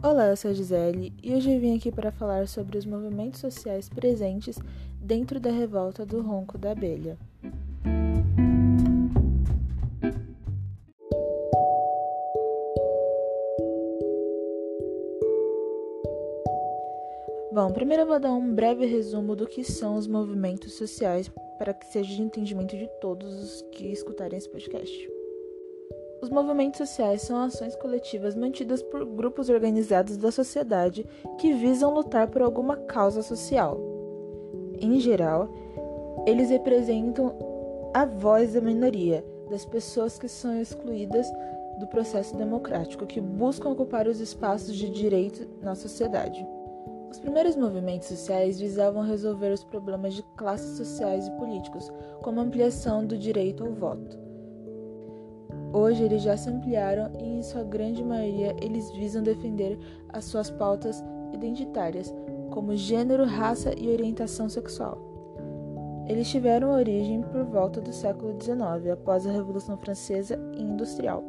Olá, eu sou a Gisele e hoje eu vim aqui para falar sobre os movimentos sociais presentes dentro da revolta do ronco da abelha. Bom, primeiro eu vou dar um breve resumo do que são os movimentos sociais para que seja de entendimento de todos os que escutarem esse podcast. Os movimentos sociais são ações coletivas mantidas por grupos organizados da sociedade que visam lutar por alguma causa social. Em geral, eles representam a voz da minoria, das pessoas que são excluídas do processo democrático, que buscam ocupar os espaços de direito na sociedade. Os primeiros movimentos sociais visavam resolver os problemas de classes sociais e políticos, como a ampliação do direito ao voto. Hoje eles já se ampliaram e, em sua grande maioria, eles visam defender as suas pautas identitárias, como gênero, raça e orientação sexual. Eles tiveram origem por volta do século XIX, após a Revolução Francesa e Industrial.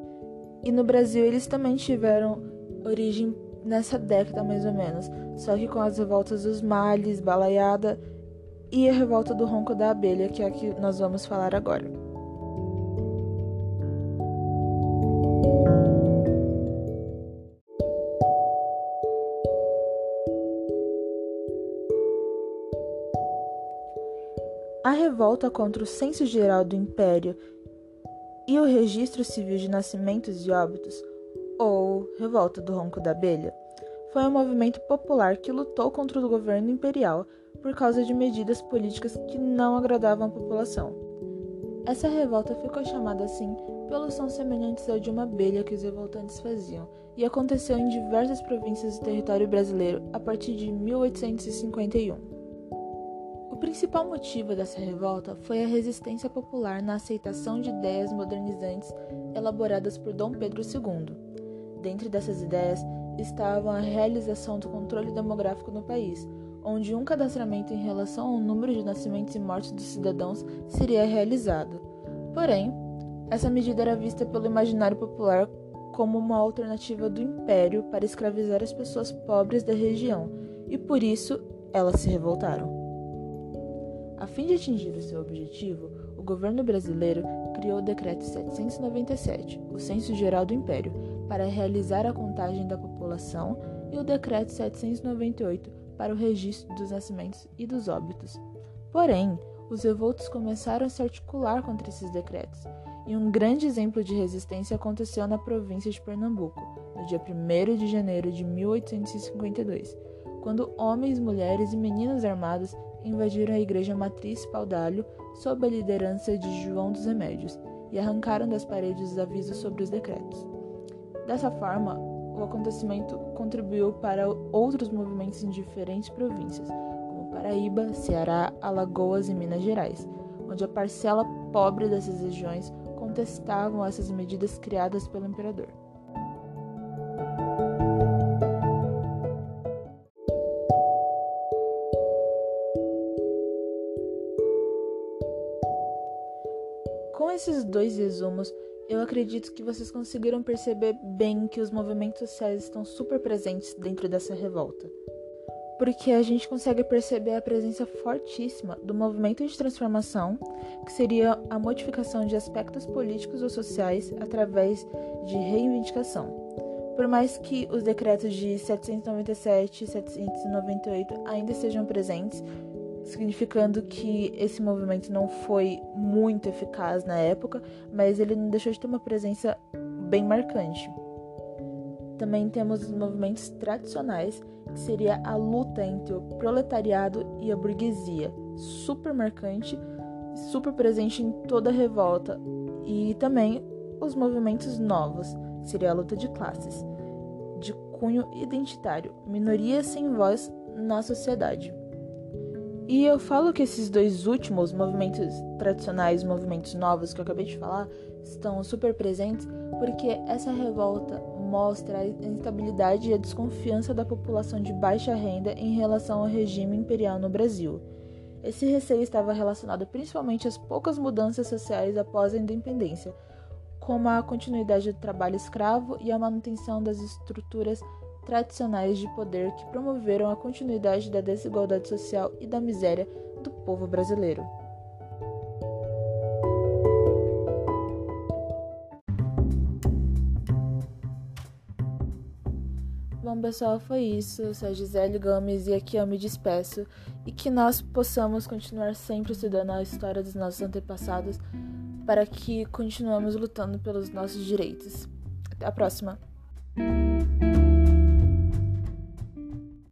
E no Brasil eles também tiveram origem nessa década mais ou menos, só que com as revoltas dos males, balaiada e a revolta do ronco da abelha, que é a que nós vamos falar agora. A revolta contra o censo geral do Império e o registro civil de nascimentos e óbitos, ou Revolta do Ronco da Abelha, foi um movimento popular que lutou contra o governo imperial por causa de medidas políticas que não agradavam a população. Essa revolta ficou chamada assim pelos sons semelhantes ao de uma abelha que os revoltantes faziam, e aconteceu em diversas províncias do território brasileiro a partir de 1851 principal motivo dessa revolta foi a resistência popular na aceitação de ideias modernizantes elaboradas por Dom Pedro II. Dentre dessas ideias estavam a realização do controle demográfico no país, onde um cadastramento em relação ao número de nascimentos e mortes dos cidadãos seria realizado. Porém, essa medida era vista pelo imaginário popular como uma alternativa do império para escravizar as pessoas pobres da região, e por isso elas se revoltaram. A fim de atingir o seu objetivo, o governo brasileiro criou o Decreto 797, o Censo Geral do Império, para realizar a contagem da população, e o Decreto 798, para o registro dos nascimentos e dos óbitos. Porém, os revoltos começaram a se articular contra esses decretos, e um grande exemplo de resistência aconteceu na província de Pernambuco, no dia 1 de janeiro de 1852, quando homens, mulheres e meninas armados invadiram a igreja matriz Paudalho sob a liderança de João dos Remédios e arrancaram das paredes os avisos sobre os decretos. Dessa forma, o acontecimento contribuiu para outros movimentos em diferentes províncias, como Paraíba, Ceará, Alagoas e Minas Gerais, onde a parcela pobre dessas regiões contestavam essas medidas criadas pelo imperador. Com esses dois resumos, eu acredito que vocês conseguiram perceber bem que os movimentos sociais estão super presentes dentro dessa revolta. Porque a gente consegue perceber a presença fortíssima do movimento de transformação, que seria a modificação de aspectos políticos ou sociais através de reivindicação. Por mais que os decretos de 797 e 798 ainda estejam presentes, significando que esse movimento não foi muito eficaz na época, mas ele não deixou de ter uma presença bem marcante. Também temos os movimentos tradicionais, que seria a luta entre o proletariado e a burguesia, super marcante, super presente em toda a revolta, e também os movimentos novos, seria a luta de classes, de cunho identitário, minorias sem voz na sociedade. E eu falo que esses dois últimos movimentos tradicionais, movimentos novos que eu acabei de falar, estão super presentes porque essa revolta mostra a instabilidade e a desconfiança da população de baixa renda em relação ao regime imperial no Brasil. Esse receio estava relacionado principalmente às poucas mudanças sociais após a independência, como a continuidade do trabalho escravo e a manutenção das estruturas tradicionais de poder que promoveram a continuidade da desigualdade social e da miséria do povo brasileiro. Bom, pessoal, foi isso. Eu sou a Gisele Gomes e aqui eu me despeço. E que nós possamos continuar sempre estudando a história dos nossos antepassados para que continuemos lutando pelos nossos direitos. Até a próxima!